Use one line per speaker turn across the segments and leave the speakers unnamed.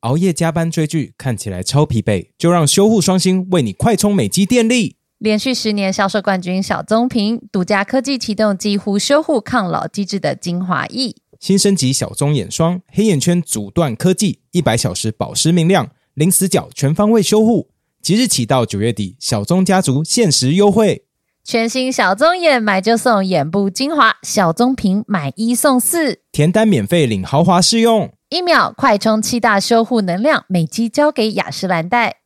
熬夜加班追剧，看起来超疲惫，就让修护双星为你快充美肌电力。
连续十年销售冠军小棕瓶，独家科技启动几乎修护抗老机制的精华液。
新升级小棕眼霜，黑眼圈阻断科技，一百小时保湿明亮，零死角全方位修护。即日起到九月底，小棕家族限时优惠。
全新小棕眼买就送眼部精华，小棕瓶买一送四，
填单免费领豪华试用。
一秒快充七大修护能量，美肌交给雅诗兰黛。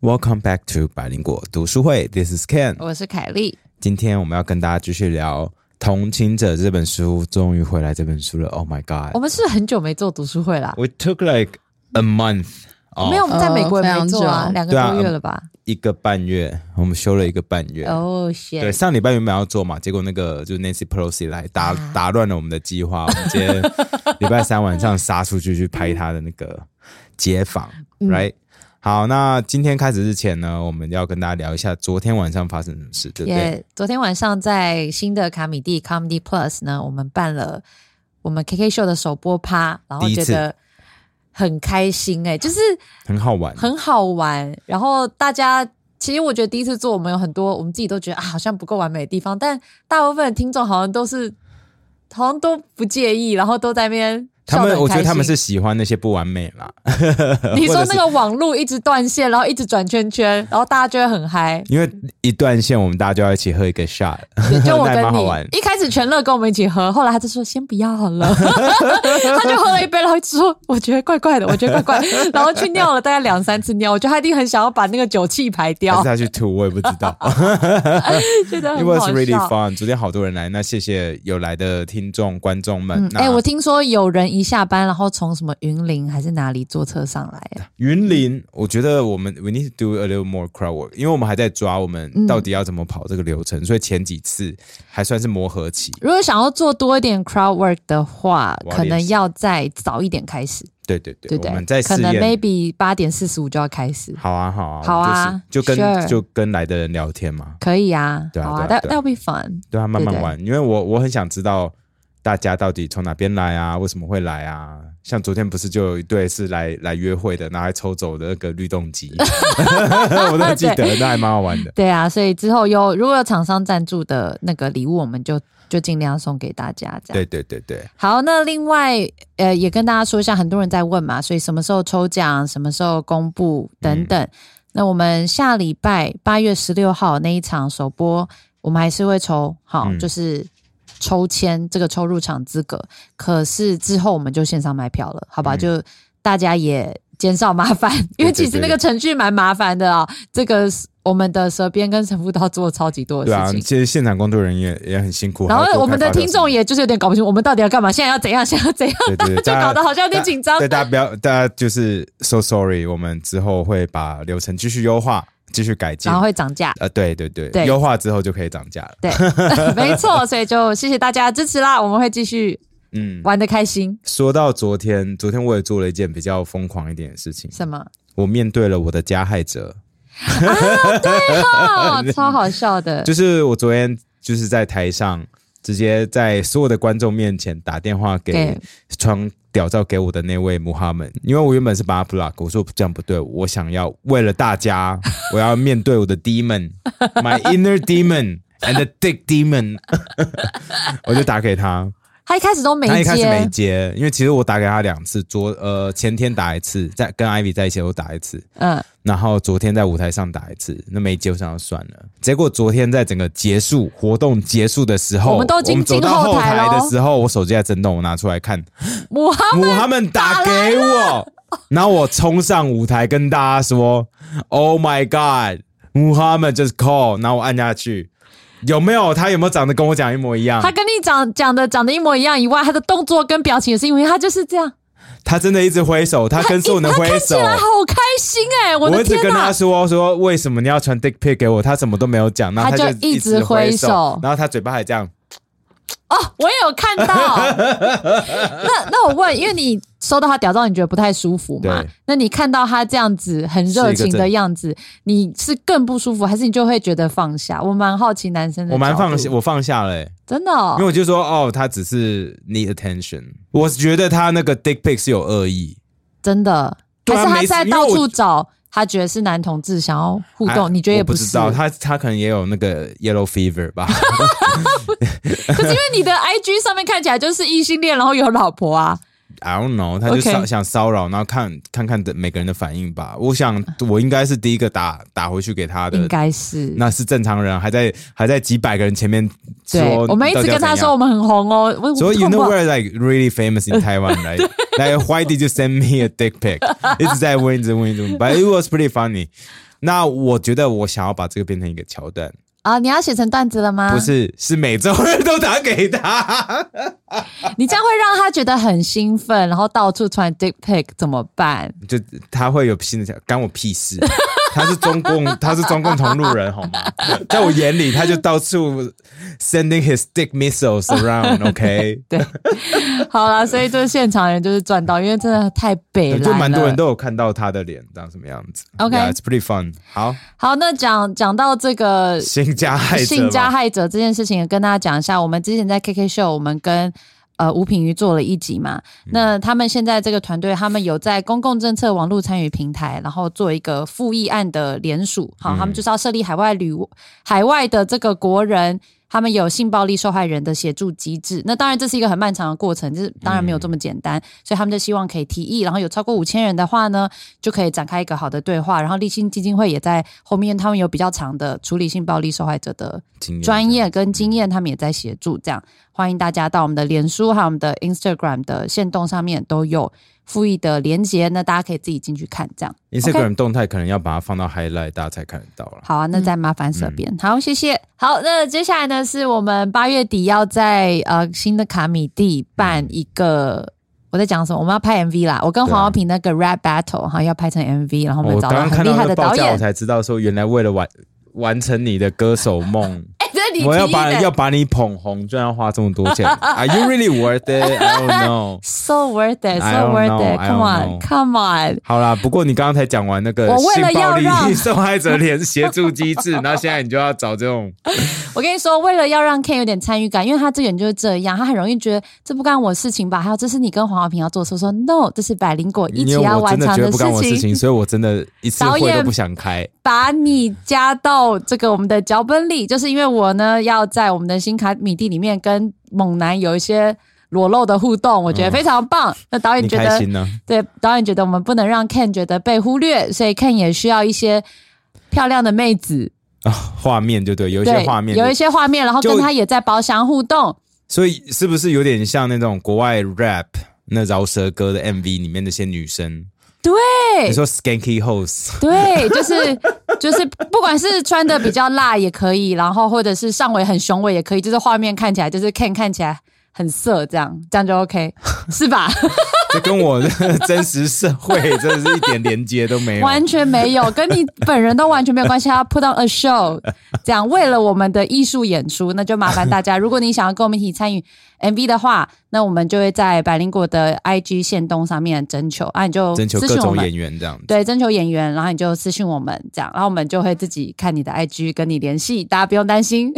Welcome back to 百灵果读书会，This is Ken。
我是凯莉，
今天我们要跟大家继续聊《同情者》这本书，终于回来这本书了。Oh my god!
我们是很久没做读书会啦。
We took like a month，哦
没有，我们在美国也没做啊，两个多月了吧？
一个半月，我们休了一个半月。
哦，
对，
谢。
上礼拜原本要做嘛，结果那个就是 Nancy Pelosi 来打
啊
打乱了我们的计划，我们今天礼拜三晚上杀出去去拍他的那个街访、
嗯
r i g h t 好，那今天开始之前呢，我们要跟大家聊一下昨天晚上发生什么事，对不对？
也昨天晚上在新的卡米蒂 Comedy Plus 呢，我们办了我们 KK 秀的首播趴，然后觉得很开心哎、就是
很好玩，
很好玩。然后大家其实我觉得第一次做，我们有很多我们自己都觉得啊，好像不够完美的地方，但大部分的听众好像都是好像都不介意，然后都在那边
他们我觉得他们是喜欢那些不完美啦，
你说那个网路一直断线，然后一直转圈圈，然后大家就会很嗨。
因为一断线，我们大家就要一起喝一个 shot，
就我跟你，一开始全乐跟我们一起喝，后来他就说先不要好了，他就喝了一杯，然后一直说我觉得怪怪的，我觉得怪怪的，然后去尿了大概两三次尿，我觉得他一定很想要把那个酒气排
还
掉
是，他去吐，我也不知道。
觉得
It
很
was really。fun。昨天好多人来，那谢谢有来的听众、观众们
哎、我听说有人一下班，然后从什么云林还是哪里坐车上来，哎
云林，我觉得我们 we need to do a little more crowd work，因为我们还在抓我们
嗯
到底要怎么跑这个流程，所以前几次还算是磨合期。
如果想要做多一点 crowd work 的话，可能要再早一点开始，
对对对，
对对？
我们在
可能。maybe 八点四十五就要开始，
好啊好啊
好啊
就是就跟
sure
就跟来的人聊天嘛，
可以啊，
对啊
that that'll be fun。
对啊，慢慢
对对
玩，因为我我很想知道大家到底从哪边来啊，为什么会来啊？像昨天不是就有一对是来来约会的，然后还抽走的那个律动机，我都记得，那还蛮好玩的。
对啊，所以之后有如果有厂商赞助的那个礼物，我们就就尽量送给大家。这样
对对对对，
好，那另外呃也跟大家说一下，很多人在问嘛，所以什么时候抽奖，什么时候公布等等。
嗯
那我们下礼拜八月十六号那一场首播，我们还是会抽，好，
嗯
就是抽签这个抽入场资格。可是之后我们就线上卖票了，好吧？
嗯
就大家也减少麻烦，因为其实那个程序蛮麻烦的啊。这个我们的舌边跟神父都要做超级多的事情。
其实现场工作人员也也很辛苦。
然后我们的听众也就是有点搞不清，我们到底要干嘛？现在要怎样？现在要怎样？
对对对，
就 搞得好像有点紧张
对，大家不要，大家就是 so sorry，我们之后会把流程继续优化，继续改进
然后。会涨价。
呃，对对对，
对
优化之后就可以涨价了。
对，没错，所以就谢谢大家的支持啦，我们会继续
嗯，
玩的开心。
说到昨天，昨天我也做了一件比较疯狂一点的事情，
什么？
我面对了我的加害者，
哦，超好笑的。
就是我昨天就是在台上直接在所有的观众面前打电话给
给
传屌照给我的那位穆哈门，因为我原本是把他 block，我说这样不对，我想要为了大家，我要面对我的 demon，my inner demon and the dick demon，我就打给他，
他一开始都没
他一开始没
接，
因为其实我打给他两次，昨呃前天打一次，在跟 Ivy 在一起我打一次，
嗯，
然后昨天在舞台上打一次，那没接我想要算了。结果昨天在整个结束活动结束的时候，
我们都已经
走到后
台
的时候，我手机在震动，我拿出来看，
母哈
母哈们打给我，然后我冲上舞台跟大家说：“Oh my god，穆哈们 just call。”然后我按下去，有没有他有没有长得跟我讲一模一样？
他跟你讲讲的长得一模一样以外，他的动作跟表情也是因为他就是这样，
他真的一直挥手，他跟所有人
他
挥手。
看起来好开心哎、我
我
的天哪
一直跟他！说说为什么你要传 dick pic 给我，他什么都没有讲，然后
他就一直
直挥
挥手
然后他嘴巴还这样，
哦，我也有看到。那那我问，因为你收到他屌照，你觉得不太舒服嘛？那你看到他这样子很热情的样子，你是更不舒服，还是你就会觉得放下？我蛮好奇男生的，
我蛮放下，，我放下了、欸，
真的、哦
因为，我就说哦，他只是 need attention。我觉得他那个 dick pic 是有恶意，
真的，还是他是在到处找？他觉得是男同志想要互
哎
动，你觉得也是？
不知道，他他可能也有那个 yellow fever 吧。
可是因为你的 IG 上面看起来就是异性恋，然后有老婆啊，
I don't know，他就骚想骚扰，然后看看看的每个人的反应吧。我想我应该是第一个打打回去给他的
应，该是。
那是正常人，还在还在几百个人前面
对
说，，
我们一直跟他说我们很红哦。我
所以 you know where like really famous in Taiwan, right? like why did you send me a dick pic? 一直在问，一直问，一直问，but it was pretty funny. 那我觉得我想要把这个变成一个桥段，
啊！你要写成段子了吗？
不，是是每周日都打给他。
你这样会让他觉得很兴奋，然后到处传 dick pic 怎么办？
就他会有新的想，干我屁事。他是中共，他是中共同路人，好吗？在我眼里，他就到处 sending his dick missiles around。OK，
对，好了，所以这现场人就是赚到，因为真的太北了。
就蛮多人都有看到他的脸长什么样子。
OK
Yeah, it's pretty fun。好，
好。那讲讲到这个
性加害
性加害者这件事情，也跟大家讲一下。我们之前在 KK 秀，我们跟呃吴品瑜做了一集嘛。
嗯
那他们现在这个团队，他们有在公共政策网络参与平台，然后做一个复议案的联署。好，
嗯
他们就是要设立海外旅海外的这个国人。他们有性暴力受害人的协助机制，那当然这是一个很漫长的过程，就是当然没有这么简单，所以他们就希望可以提议，然后有超过五千人的话呢，就可以展开一个好的对话。然后立信基金会也在后面，他们有比较长的处理性暴力受害者的
经验
专业跟经验，他们也在协助。这样欢迎大家到我们的脸书还有我们的 Instagram 的线动上面都有复议的连接，那大家可以自己进去看。这样
Instagram 动态可能要把它放到 highlight，大家才看得到了。
好啊，那再麻烦这边、好，谢谢。好，那接下来呢是我们八月底要在呃新的卡米蒂办一个。我在讲什么？我们要拍 MV 啦！我跟黄浩平那个 rap battle 哈要拍成 MV，然后我们
我
找到厉害的导
个报价，我。才知道说，原来为了完完成你的歌手梦，
你
我要把要把你捧红，居然要花这么多钱？Are you really worth it? I don't know.
So worth it, so worth it. Come on, come on.
好啦，不过你刚刚才讲完那个
我为了
性暴力 受害者联协助机制，然后现在你就要找这种，
我跟你说，为了要让 Ken 有点参与感，因为他这个人就是这样，他很容易觉得这不干我事情吧？还有这是你跟黄浩平要做的事，我说 No，这是百灵果一起要完成
的不干我
事
事情，所以我真的一次会都不想开。
把你加到这个我们的脚本里，就是因为我呢要在我们的新卡米蒂里面跟猛男有一些裸露的互动，我觉得非常棒。那导演觉得
开心呢？
对，导演觉得我们不能让 Ken 觉得被忽略，所以 Ken 也需要一些漂亮的妹子，
啊，画面就对，有一些，画面，
有一些画面，然后跟他也在包厢互动。
所以是不是有点像那种国外 rap 那饶舌歌的 MV 里面那些女生？
对
你说 skanky hoes，
对，就是就是，不管是穿的比较辣也可以，然后或者是上围很雄伟也可以，就是画面看起来就是 Ken 看起来很色，这样这样就 OK，是吧？
这跟我的真实社会真的是一点连接都没有。
完全没有，跟你本人都完全没有关系。他要 put on a show，这样为了我们的艺术演出，那就麻烦大家，如果你想要跟我们一起参与 MV 的话，那我们就会在百灵果的 IG 线动上面征求啊，你就
征求
我们
各种演。员这样子。
对，征求演员，然后你就私信我们，这样，然后我们就会自己看你的 IG 跟你联系，大家不用担心，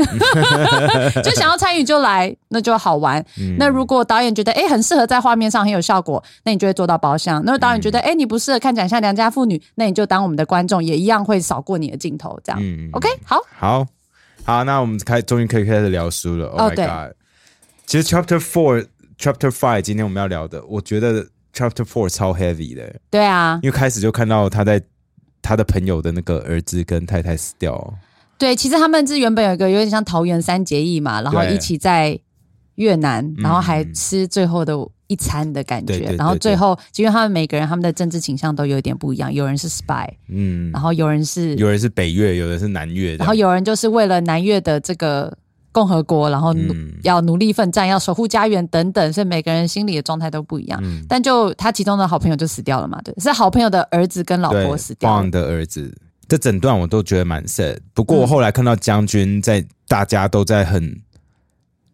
就想要参与就来，那就好玩。
嗯
那如果导演觉得哎很适合在画面上很有效果，那你就会做到包厢。那导演觉得哎、诶你不适合看起来像良家妇女，那你就当我们的观众，也一样会扫过你的镜头，这样。
嗯
OK，好，
好好，那我们开终于可以开始聊书了。Oh
哦
my
对
god！其实 Chapter Four、Chapter Five 今天我们要聊的，我觉得 Chapter Four 超 heavy 的，
对啊，
因为开始就看到他在他的朋友的那个儿子跟太太死掉。
对，其实他们是原本有一个有点像桃园三结义嘛，然后一起在越南，
嗯
然后还吃最后的一餐的感觉。
对对对
然后最后，因为他们每个人他们的政治倾向都有一点不一样，有人是 spy，
嗯。
然，后有人是，
有人是北越，有人是南越，
然后有人就是为了南越的这个共和国，然后要努力奋战，要守护家园等等，所以每个人心里的状态都不一样。
嗯。
但就他其中的好朋友就死掉了嘛，对，是好朋友的儿子跟老婆死掉了。
的儿子。这整段我都觉得蛮 sad，不过我后来看到将军在大家都在很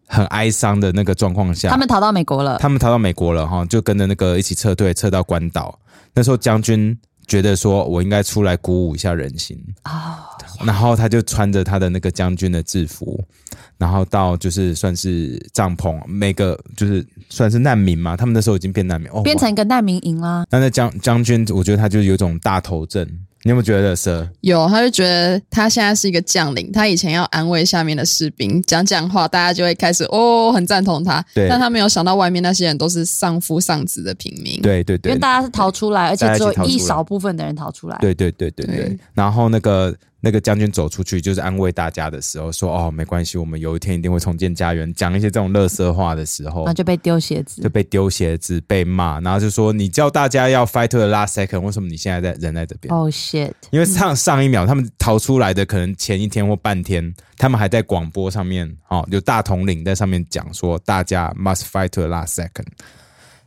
很哀伤的那个状况下，
他们逃到美国了，
他们逃到美国了哈，就跟着那个一起撤退，撤到关岛。那时候将军觉得说，我应该出来鼓舞一下人心
哦，
然后他就穿着他的那个将军的制服，然后到就是算是帐篷，每个就是算是难民嘛，他们那时候已经变难民哦，
变成一个难民营啦。
那那将将军，我觉得他就有一种大头症。你有没有觉得是？
有，他就觉得他现在是一个将领，他以前要安慰下面的士兵，讲讲话，大家就会开始哦，很赞同他。
对
但他没有想到外面那些人都是丧夫丧子的平民。
对对对
因为，大家是逃出来，而且只有
一
少部分的人逃出来。
对对对对对
对。
然后那个那个将军走出去，就是安慰大家的时候，说：“哦，没关系，我们有一天一定会重建家园。”讲一些这种乐色话的时候
然后，就被丢鞋子
就。被丢鞋子、被骂，然后就说：“你叫大家要 fight to the last second，为什么你现在在人在这边？”
哦、shit！
因为上上一秒他们逃出来的，可能前一天或半天，他们还在广播上面哦，有大统领在上面讲说大家 must fight to the last second。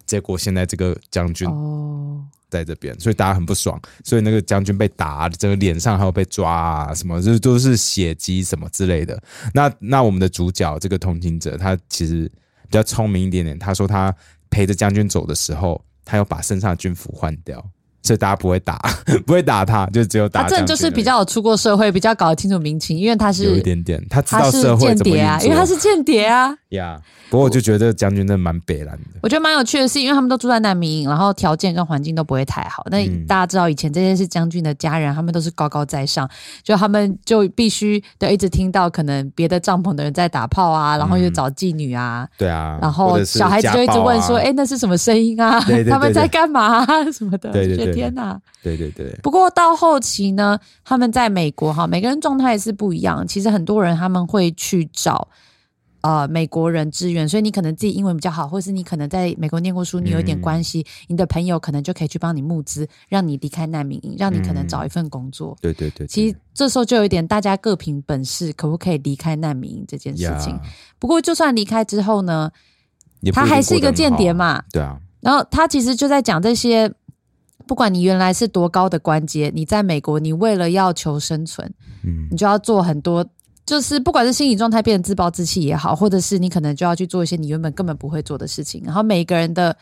结果现在这个将军
哦，
在这边，所以大家很不爽，所以那个将军被打，整个脸上还有被抓啊，什么，这都是血迹什么之类的。那那我们的主角这个同行者，他其实比较聪明一点点，他说他陪着将军走的时候，他要把身上的军服换掉。所以大家不会打，不会打他，就只有打
他真的就是比较有出过社会，比较搞得清楚民情，因为他是
有一
是
点点，他知道社会
间谍啊，因为他是间谍啊。
呀。不过我就觉得将军真的蛮北蓝的，
我觉得蛮有趣的是，因为他们都住在难民营，然后条件跟环境都不会太好。那
嗯
大家知道，以前这些是将军的家人，他们都是高高在上，就他们就必须得一直听到可能别的帐篷的人在打炮啊，然后又找妓女啊，
对啊。
然后小孩子就一直问说：“
家暴啊
哎、那是什么声音啊？他们在干嘛、啊？什么的？”
对
天哪！
对对对，
不过到后期呢，他们在美国哈，每个人状态是不一样。其实很多人他们会去找呃美国人支援，所以你可能自己英文比较好，或是你可能在美国念过书，你有一点关系，你的朋友可能就可以去帮你募资，让你离开难民营，让你可能找一份工作。
对对对，
其实这时候就有一点，大家各凭本事，可不可以离开难民营这件事情。不过，就算离开之后呢，他还是一个间谍嘛。
对啊，
然后他其实就在讲这些，不管你原来是多高的官阶，你在美国，你为了要求生存，
嗯
你就要做很多，就是不管是心理状态变得自暴自弃也好，或者是你可能就要去做一些你原本根本不会做的事情。然后每个人的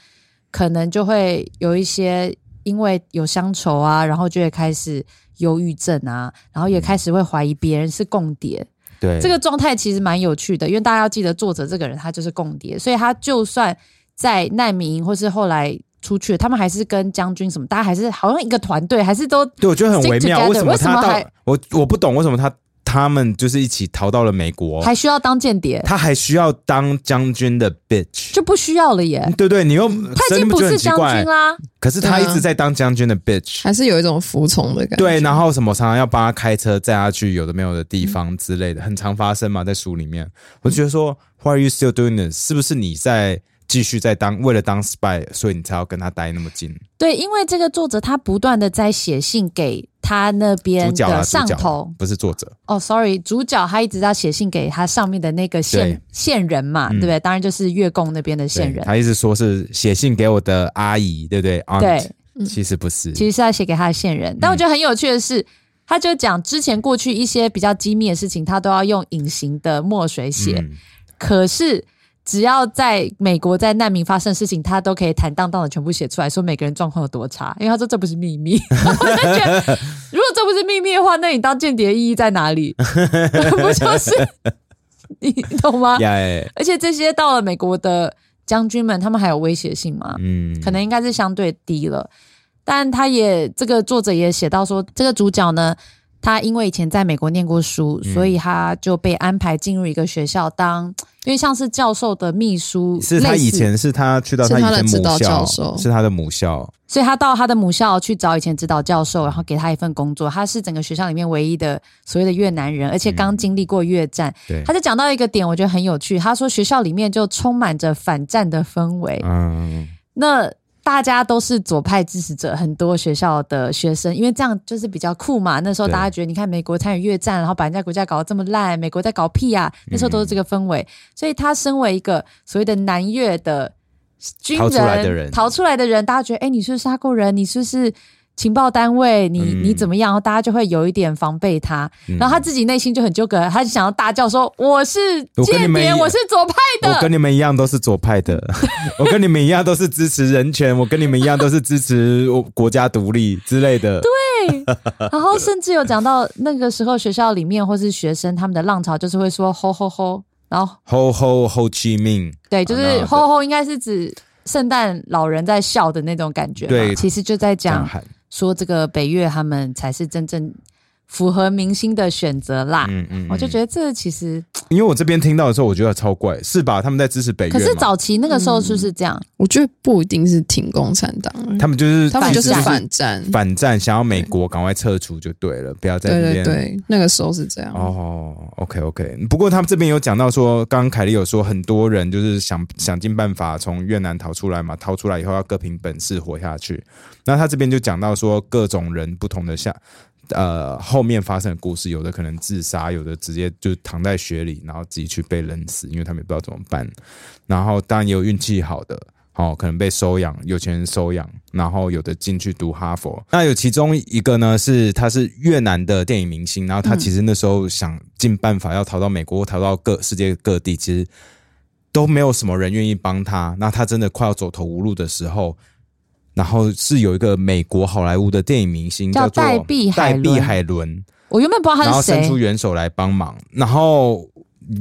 可能就会有一些因为有乡愁啊，然后就会开始忧郁症啊，然后也开始会怀疑别人是共谍。
对
这个状态其实蛮有趣的，因为大家要记得，作者这个人他就是共谍，所以他就算在难民营或是后来出去，他们还是跟将军什么，大家还是好像一个团队，还是都
对，我觉得很微妙
，together，
为什么他到
还
我我不懂为什么他他们就是一起逃到了美国，
还需要当间谍，
他还需要当将军的 bitch，
就不需要了耶。
对对，你又
他已经不是将军，啦，
可是他一直在当将军的 bitch。
还是有一种服从的感觉。
对，然后什么常常要帮他开车载他去有的没有的地方之类的，很常发生嘛，在书里面，我就觉得说，Why are you still doing this？是不是你在继续在当为了当 spy，所以你才要跟他待那么近？
对，因为这个作者他不断的在写信给他那边的上头。
不是作者，
哦，sorry，主角他一直在写信给他上面的那个线
对
线人嘛，对不对？当然就是月供那边的线人。
他一直说是写信给我的阿姨，对不对？
对
Aunt，其实不是，
其实是要写给他的线人。但我觉得很有趣的是，他就讲之前过去一些比较机密的事情，他都要用隐形的墨水写。
嗯
可是只要在美国在难民发生的事情，他都可以坦荡荡的全部写出来，说每个人状况有多差。因为他说这不是秘密，我就觉得如果这不是秘密的话，那你当间谍意义在哪里？不就是你懂吗？而且这些到了美国的将军们，他们还有威胁性吗？
嗯，
可能应该是相对低了。但他也这个作者也写到说，这个主角呢，他因为以前在美国念过书，
嗯。
所以他就被安排进入一个学校当，因为像是教授的秘书，
是他以前是他去到
他的
以前母校
教授。
是他的母校，
所以他到他的母校去找以前指导教授，然后给他一份工作。他是整个学校里面唯一的所谓的越南人，而且刚经历过越战。
对。
他就讲到一个点，我觉得很有趣。他说学校里面就充满着反战的氛围，
嗯，
那大家都是左派支持者，很多学校的学生，因为这样就是比较酷嘛。那时候大家觉得，你看美国参与越战，然后把人家国家搞得这么烂，美国在搞屁啊！那时候都是这个氛围，所以他身为一个所谓的南越的军人，
逃出来的人
逃出来的人大家觉得，哎，你是不是杀过人？你是不是情报单位，你
嗯
你怎么样？然后大家就会有一点防备他，
嗯
然后他自己内心就很纠葛，他就想要大叫说：“我是间谍，我是左派的。
我跟你们一样都是左派的，我跟你们一样都是支持人权，我跟你们一样都是支持我国家独立之类的。对，”
然后甚至有讲到那个时候学校里面或是学生他们的浪潮，就是会说“吼吼吼”，然后
吼吼吼 chi minh，
对，就是
啊那“
吼吼”应该是指圣诞老人在笑的那种感觉嘛。
对
其实就在讲说这个北越他们才是真正符合明星的选择啦。
嗯嗯，
我就，觉得这其实，
因为我这边听到的时候，我觉得超怪，是吧？他们在支持北越，
可是早期那个时候是不是这样？
我觉得不一定是挺共产党，
他们就是
他们就是
反战
反战。
想要美国赶快撤出就对了，不要在
对
那边。
对对，那个时候是这样。
哦，OK OK，不过他们这边有讲到说，刚刚凯莉有说，很多人就是想想尽办法从越南逃出来嘛，逃出来以后要各凭本事活下去。那他这边就讲到说，各种人不同的下，呃，后面发生的故事，有的可能自杀，有的直接就躺在雪里，然后自己去被冷死，因为他们也不知道怎么办。然后当然也有运气好的。哦，可能被收养，有钱人收养，然后有的进去读哈佛。那有其中一个呢，是他是越南的电影明星，然后他其实那时候想尽办法要逃到美国，逃到各世界各地，其实都没有什么人愿意帮他。那他真的快要走投无路的时候，然后是有一个美国好莱坞的电影明星做
叫戴碧海伦
戴碧海伦，
我原本不知道
然后
他是谁，
伸出援手来帮忙，然后。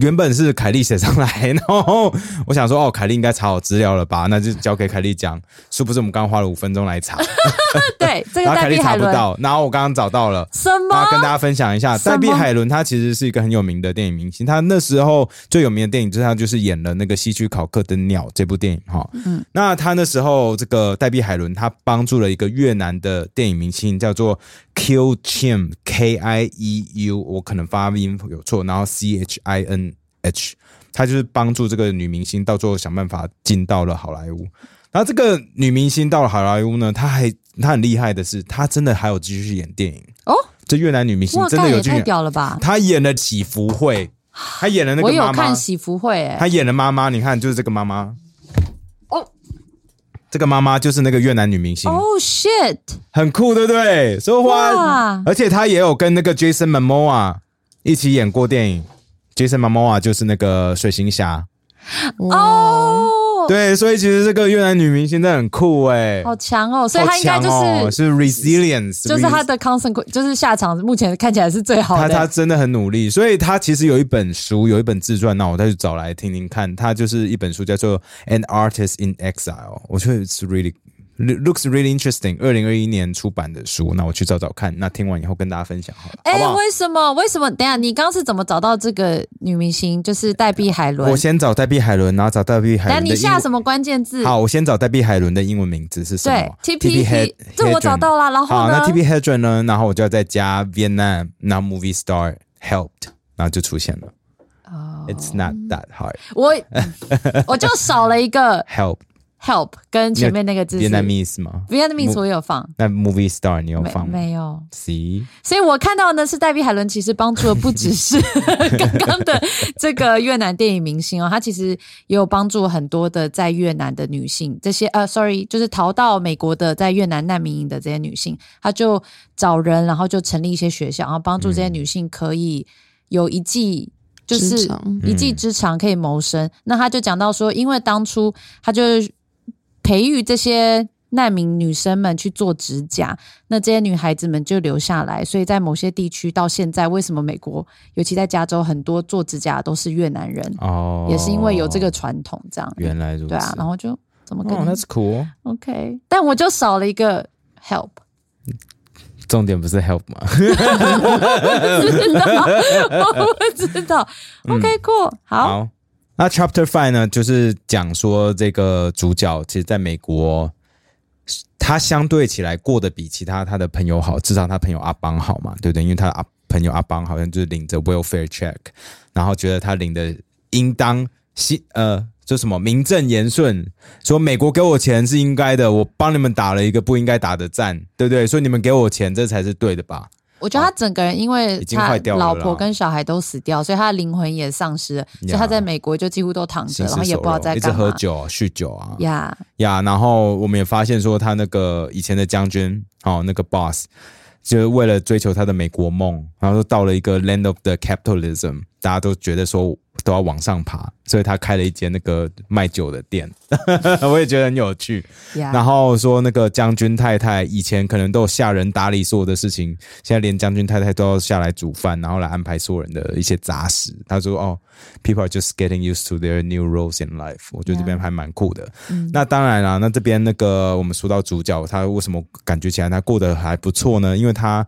原本是凯莉写上来，然后我想说，哦，凯莉应该查好资料了吧？那就交给凯莉讲。是不是我们刚刚花了五分钟来查，
对，这个
然后凯莉
戴碧海伦
查不到，然后我刚刚找到了。
什
那跟大？家分享一下，
什么
戴碧海伦他其实是一个很有名的电影明星。他那时候最有名的电影就是他就是演了那个西区考克的《鸟》这部电影哈。嗯，那他那时候这个戴碧海伦他帮助了一个越南的电影明星叫做 Q Chim K I E U，我可能发音有错，然后 C H I N H，他就是帮助这个女明星到最后想办法进到了好莱坞。然后这个女明星到了好莱坞呢，她还她很厉害的是，她真的还有继续演电影。
哦，
这越南女明星，真的有去演，
屌了吧！
她演了喜福会，她演了那个妈妈
看，喜福会、欸，
她演了妈妈，你看就是这个妈妈。
哦，
这个妈妈就是那个越南女明星，
哦 shit，
很酷，对不对？说
哇。
话，而且她也有跟那个 Jason Momoa 一起演过电影。Jason Momoa 就是那个水行侠，
哦，
对，所以其实这个越南女明星真的很酷哎、
好强哦，所以她应该就
是哦
是、
是 resilience，
就是她的 consequence，就是下场目前看起来是最好的。
她她真的很努力，所以她其实有一本书，有一本自传，那我再去找来听听看。她就是一本书叫做《An Artist in Exile》，我觉得是 really looks really interesting。二零二一年出版的书，那我去找找看。那听完以后跟大家分享好了，
哎？为什么？为什么？等一下，你刚刚是怎么找到这个女明星？就是戴碧海伦。
我先找戴碧海伦，然后找黛碧海伦的英文。
你下什么关键字？
好，我先找戴碧海伦的英文名字是什么
对
么
，T P
Head-
这我找到了。然后
好，那 T P Hedron 呢？然后我就要再加 Vietnam，然后 Movie Star Helped，然后就出现了。
哦
It's not that hard.
我 我就少了一个
Help
help 跟前面那个字是
Vietnamese 吗
？Vietnamese 我有放，
那 Movie Star 你有放吗
没有
？？See，
所以我看到呢是戴比海伦，其实帮助的不只是 刚刚的这个越南电影明星哦，他其实也有帮助很多的在越南的女性，这些呃，sorry，就是逃到美国的在越南难民营的这些女性，她就找人，然后就成立一些学校，然后帮助这些女性可以有一技。就是一技之长可以谋生。那他就讲到说，因为当初他就培育这些难民女生们去做指甲，那这些女孩子们就留下来。所以在某些地区到现在，为什么美国，尤其在加州，很多做指甲的都是越南人，
哦，
也是因为有这个传统，这样。
原来如此。
对啊，然后就怎么跟
，That's cool。
OK，但我就少了一个 help，
重点不是 help 吗？
不知道，我不知道。OK，cool，、好，
好，那 Chapter Five 呢，就是讲说这个主角其实在美国，他相对起来过得比其他他的朋友好，至少他朋友阿邦好嘛，对不对？因为他的阿朋友阿邦好像就是领着 welfare check，然后觉得他领的应当心呃。就什么名正言顺，说美国给我钱是应该的，我帮你们打了一个不应该打的战，对不对？所以你们给我钱，这才是对的吧？
我觉得他整个人因为他老婆跟小孩都死掉，所以他的灵魂也丧失了，所以他在美国就几乎都躺着，然后也不知道
走肉一直。喝酒、酗酒啊，
呀
呀，然后我们也发现说，他那个以前的将军，哦，那个 boss，就是为了追求他的美国梦，然后到了一个 land of the capitalism，大家都觉得说都要往上爬，所以他开了一间那个卖酒的店，我也觉得很有趣。
呀，
然后说那个将军太太以前可能都有下人打理所有的事情，现在连将军太太都要下来煮饭，然后来安排所有人的一些杂事。他说：“哦，people are just getting used to their new roles in life。”我觉得这边还蛮酷的。那当然啦，那这边那个我们说到主角，他为什么感觉起来他过得还不错呢？因为他。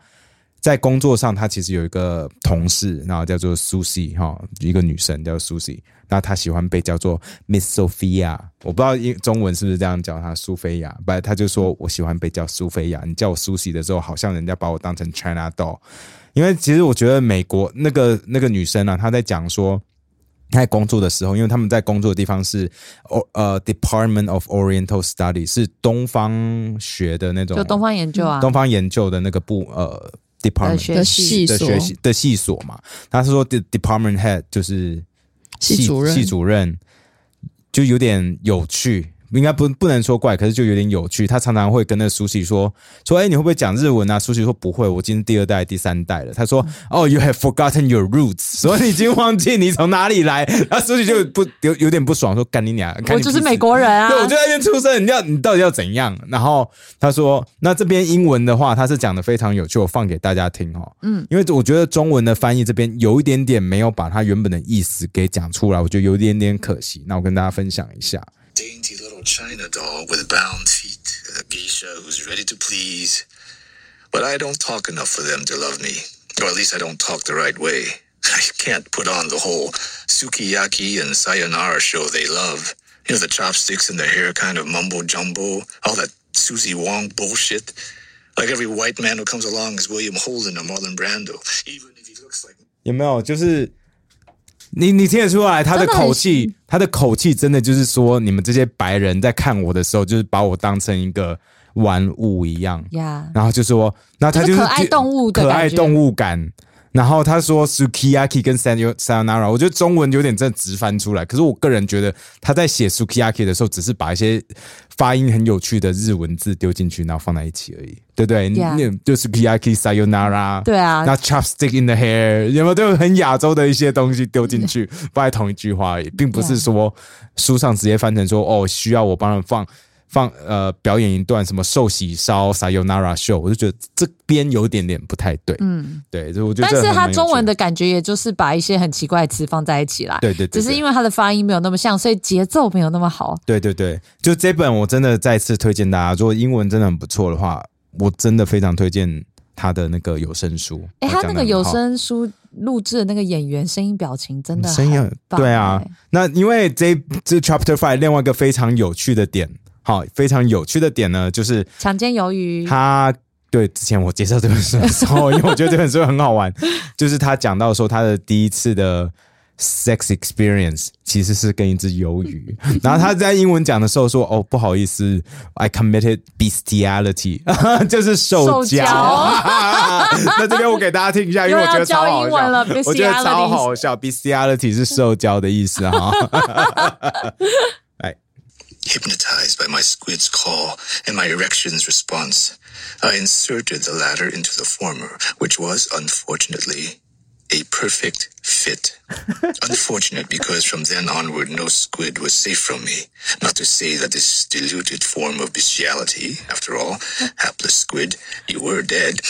在工作上，他其实有一个同事，然后叫做 Susie 哈，一个女生叫 Susie，那她喜欢被叫做 Miss Sophia，我不知道英中文是不是这样叫她苏菲亚，不，她就说我喜欢被叫苏菲亚，你叫我 Susie 的时候，好像人家把我当成 China doll，因为其实我觉得美国那个那个女生啊，她在讲说。她在工作的时候，因为他们在工作的地方是哦呃 Department of Oriental Study，是东方学的那种，
就东方研究啊，
东方研究的那个部呃 department
的
系
的学习的系所嘛。他是说 de department head 就是
系主任
系主任就有点有趣。应该不不能说怪，可是就有点有趣。他常常会跟那个苏西说说，哎、你会不会讲日文啊？苏西说不会，我今天第二代、第三代了。他说，哦、y o u have forgotten your roots，说你已经忘记你从哪里来。然后苏西就不有有点不爽，说干你娘，干
我就是美国人啊，
对，我就在那边出生，你要你到底要怎样？然后他说，那这边英文的话，他是讲的非常有趣，我放给大家听哦。嗯，因为我觉得中文的翻译这边有一点点没有把他原本的意思给讲出来，我觉得有一点点可惜。那我跟大家分享一下。
china doll with bound feet, a geisha who's ready to please. But I don't talk enough for them to love me, or at least I don't talk the right way. I can't put on the whole sukiyaki and sayonara show they love. You know, the chopsticks and the hair kind of mumbo jumbo, all that Susie Wong bullshit. Like every white man who comes along is William Holden or Marlon Brando, even if he looks like
有没有？就是 你你听得出来他的口气，他的口气真的就是说，你们这些白人在看我的时候，就是把我当成一个玩物一样。
呀，
然后就说，那他就是
就是可爱动物
可爱动物感。然后他说 sukiyaki 跟 sayo sayonara，我觉得中文有点真的直翻出来。可是我个人觉得他在写 sukiyaki 的时候，只是把一些发音很有趣的日文字丢进去，然后放在一起而已，对不对你就 sukiyaki sayonara，
对啊
那 chopstick in the hair 有没有都有很亚洲的一些东西丢进去，放在同一句话而已，并不是说书上直接翻成说哦，需要我帮人放。放呃表演一段什么寿喜烧 sayonara show，我就觉得这边有点点不太对，嗯，对，就我觉得
但是他中文的感觉也就是把一些很奇怪的词放在一起啦，
对对对
只是因为他的发音没有那么像，所以节奏没有那么好。
对对对，就这本我真的再次推荐大家，如果英文真的很不错的话，我真的非常推荐他的那个有声书。
哎，他那个有声书录制的那个演员声音表情真的
声音很
很棒
对啊
哎。
那因为这这 Chapter Five 另外一个非常有趣的点，好，非常有趣的点呢，就是
强奸鱿鱼，
他对之前我介绍这本书的时候，因为我觉得这本书很好玩，就是他讲到说他的第一次的 sex experience 其实是跟一只鱿鱼，然后他在英文讲的时候说：“哦，不好意思，I committed bestiality，就是受
受
教。
教
那这边我给大家听一下，因为我觉得超好笑，我觉得超好笑。bestiality 是受教的意思哈。哎
，Hypnotized by my squid's call and my erection's response, I inserted the latter into the former, which was, unfortunately, a perfect fit. Unfortunate because from then onward no squid was safe from me. Not to say that this diluted form of bestiality, after all, hapless squid, you were dead.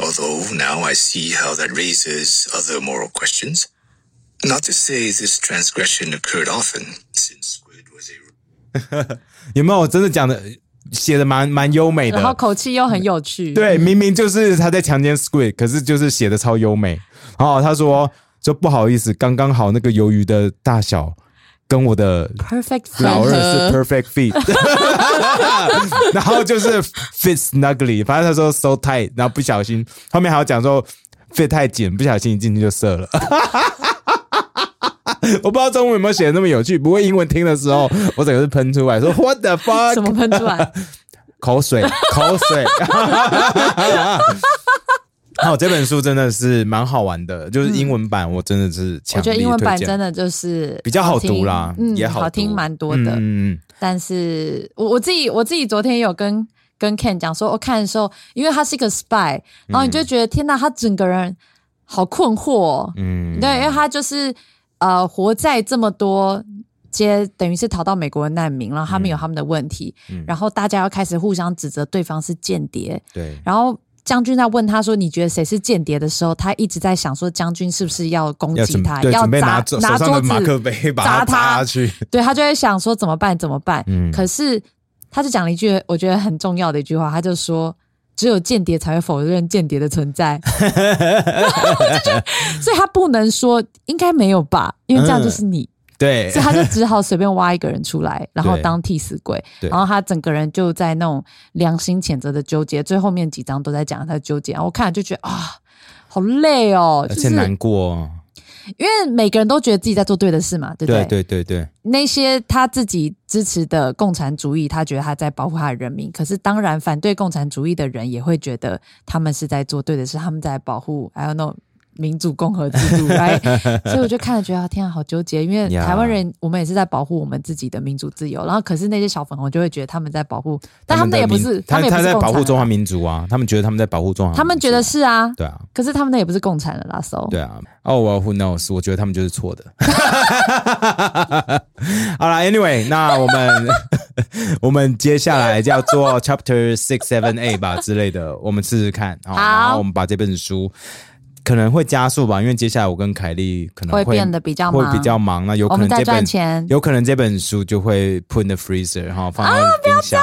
Although now I see how that raises other moral questions. Not to say this transgression occurred often,
有没有真的讲的写的蛮蛮优美的？
然后口气又很有趣。
对，明明就是他在强奸 Squid，可是就是写的超优美。然后，他说说不好意思，刚刚好那个鱿鱼的大小跟我的
，perfect
老二是 perfect fit，然后就是 fit snugly，反正他说 so tight，然后不小心后面还要讲说 fit 太紧，不小心一进去就射了。我不知道中文有没有写的那么有趣，不过英文听的时候，我整个是喷出来说 What the fuck？
怎么喷出来？
口水，口水。好，这本书真的是蛮好玩的，就是英文版，我真的是
我
强力
觉得英文版真的就是
比较好
听
读啦
嗯，
也好
好听蛮多的。
嗯嗯
但是我我自己我自己昨天也有跟跟 Ken 讲说，我看的时候，因为他是一个 spy，然后你就觉得、天哪，他整个人好困惑、哦，
嗯，
对，因为他就是呃活在这么多。些等于是逃到美国的难民，然后他们有他们的问题，
嗯
然后大家要开始互相指责对方是间谍，
对，
然后将军在问他说：“你觉得谁是间谍？”的时候，他一直在想说将军是不是要攻击他，要砸
拿
桌
马克
子，
杯
砸他对他就在想说怎么办？怎么办？
嗯
可是他就讲了一句我觉得很重要的一句话，他就说。只有间谍才会否认间谍的存在，所以他不能说应该没有吧，因为这样就是你，
对。
所以他就只好随便挖一个人出来，然后
对
当替死鬼，然后他整个人就在那种良心谴责的纠结，最后面几章都在讲他的纠结，然后我看了就觉得啊，好累哦，就是
而且难过，
因为每个人都觉得自己在做对的事嘛，对不
对
对？
对对对，
那些他自己支持的共产主义，他觉得他在保护他的人民，可是当然反对共产主义的人也会觉得他们是在做对的事，他们在保护还有那种民主共和制度，right？所以我就看了觉得天啊，好纠结，因为 台湾人我们也是在保护我们自己的民主自由，然后可是那些小粉红就会觉得他们在保护，但他们
的
也不是，
他
们也不是
他在保护中华民族啊，他们觉得他们在保护中华民族啊，
他们觉得是啊，
对啊。
可是他们那也不是共产的啦，so
对啊，哦，我 who knows？我觉得他们就是错的。好了，Anyway，那我们我们接下来叫做 Chapter Six、Seven、Eight 吧之类的，我们试试看。好，
好
然后我们把这本书可能会加速吧，因为接下来我跟凯莉可能
会变得比较忙
会比较忙，那有可能这本
钱。
有可能这本书就会 put in the freezer，然后放在冰箱，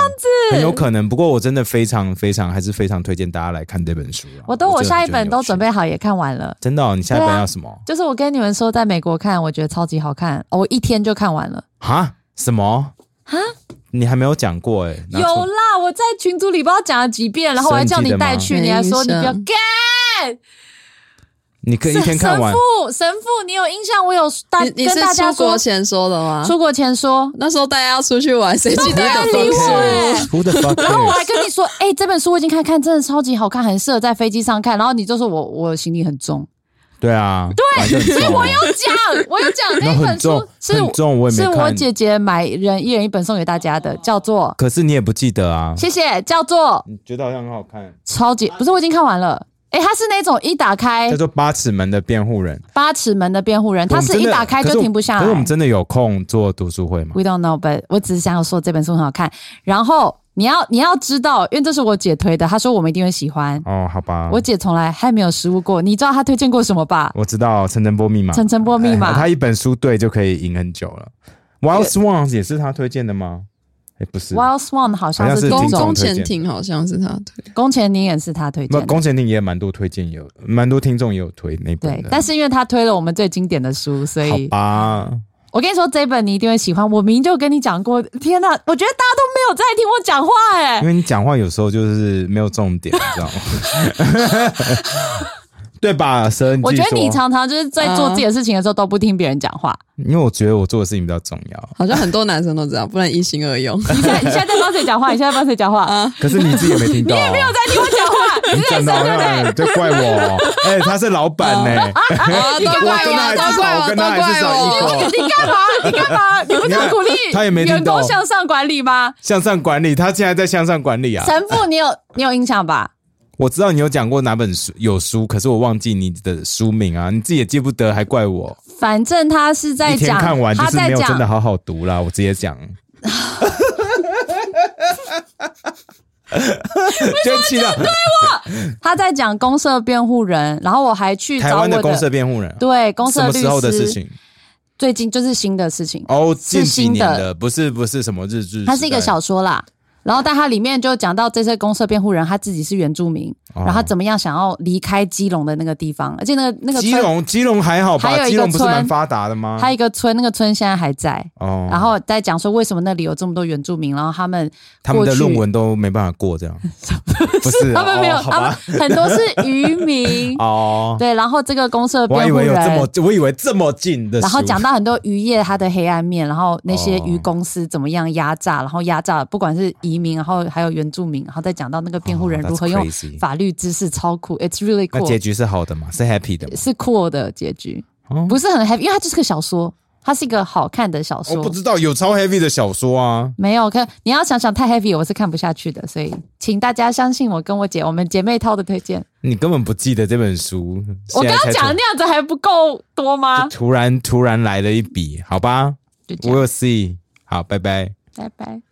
很有可能。不过我真的非常非常还是非常推荐大家来看这本书啊。
我都我下一本都准备好也看完了。
真的、哦，你下一本要什么？
就是我跟你们说，在美国看，我觉得超级好看，哦我一天就看完了。
哈？什么？哈？你还没有讲过哎、
有啦，我在群组里不知道讲了几遍，然后我还叫你带去，你还说你不要干。
你可以一天看完
神。父，神父，你有印象？我有大
你你是
跟大家说
出国，前说的吗？
出国前说，
那时候大家要出去玩，谁记得
要
有
理我然后我还跟你说，哎、这本书我已经看看，真的超级好看，很适合在飞机上看。然后你就说我我行李很重，
对啊，对，
所以我有讲，我有讲
那
那本书是
重，我
是我。姐姐买人一人一本送给大家的，叫做
可是你也不记得啊？
谢谢，叫做
你觉得好像很好看，
超级不是我已经看完了。哎，它是那种一打开
叫做《八尺门的辩护人》。
八尺门的辩护人，它
我们真的
是一打开就停不下来。
可是我们真的有空做读书会吗
？We don't know, but 我只是想要说这本书很好看。然后你要你要知道，因为这是我姐推的，她说我们一定会喜欢。
哦，好吧，
我姐从来还没有失误过，你知道她推荐过什么吧？
我知道陈晨波密码，
陈晨波密码
哎他一本书对就可以赢很久了。Wild Swans 也是她推荐的吗？哎，不是
，Wild Swan 好像
是
宫宫前庭好像是他推，
宫前庭也是他推
不，
荐的。
宫前庭也蛮多推荐，有蛮多听众也有推那本的。，
对但是因为他推了我们最经典的书，所
好
以
啊，
我跟你说这本你一定会喜欢。我明明就跟你讲过，天哪，我觉得大家都没有在听我讲话哎、
因为你讲话有时候就是没有重点，你知道吗？对吧？蛇，你
我觉得你常常就是在做自己的事情的时候都不听别人讲话。
因为我觉得我做的事情比较重要，
好像很多男生都这样，不能一心二用。
你现在你现在在帮谁讲话？你现在帮谁讲话啊？
可是你自己也没听到，你也没有
在听我讲话，你
真的好像就怪我，哎，他是老板呢，
啊，都
我
怪
跟他还
我，
至少我
都怪我，都
跟他还至
怪我。
少一口。
你干嘛？你干嘛？你不是鼓励
他也没听
员
懂
工向上管理吗？
向上管理，他现在在向上管理啊。
神父，你有你有印象吧？
我知道你有讲过哪本书有书，可是我忘记你的书名啊，你自己也记不得，还怪我。
反正他是在讲，
看完就
他在
是没有真的，好好读啦，我直接讲。就气到
他在讲公社辩护人，然后我还去
台
找我
湾的公社辩护人啊，
对公社律
什么时候的事
师，
情？
最近就是新的事情，
哦，近几
新的
年的，不是不是什么日志
它是一个小说啦。然后，但他里面就讲到这些公社辩护人，他自己是原住民，
哦
然后他怎么样想要离开基隆的那个地方，而且那个那个，
基隆，基隆还好吧？
还有一个
基隆不是
村
蛮发达的吗？
还有一个村，那个村现在还在。
哦，
然后在讲说为什么那里有这么多原住民，然后他们
他们的论文都没办法过，这样 不是啊？
他们没有，
哦
他们？很多是渔民。
哦，
对，然后这个公社
我还以
辩护
为有这么
人，，
我以为这么近的，
然后讲到很多渔业它的黑暗面，然后那些
哦
渔公司怎么样压榨，然后压榨不管是移移民，然后还有原住民，然后再讲到那个辩护人
哦
如何用法律知识，超酷，It's really
那
cool，
结局是好的吗？是 happy 的吗？
是 cool 的结局，
哦
不是很 happy，因为它就是个小说，它是一个好看的小说。
我不知道有超 heavy 的小说啊。
没有，可你要想想太 heavy，我是看不下去的，所以请大家相信我跟我姐，我们姐妹淘的推荐。
你根本不记得这本书，
我刚刚讲的那样子还不够多吗？
突然突然来了一笔，好吧，We'll see。好，拜拜。
拜拜。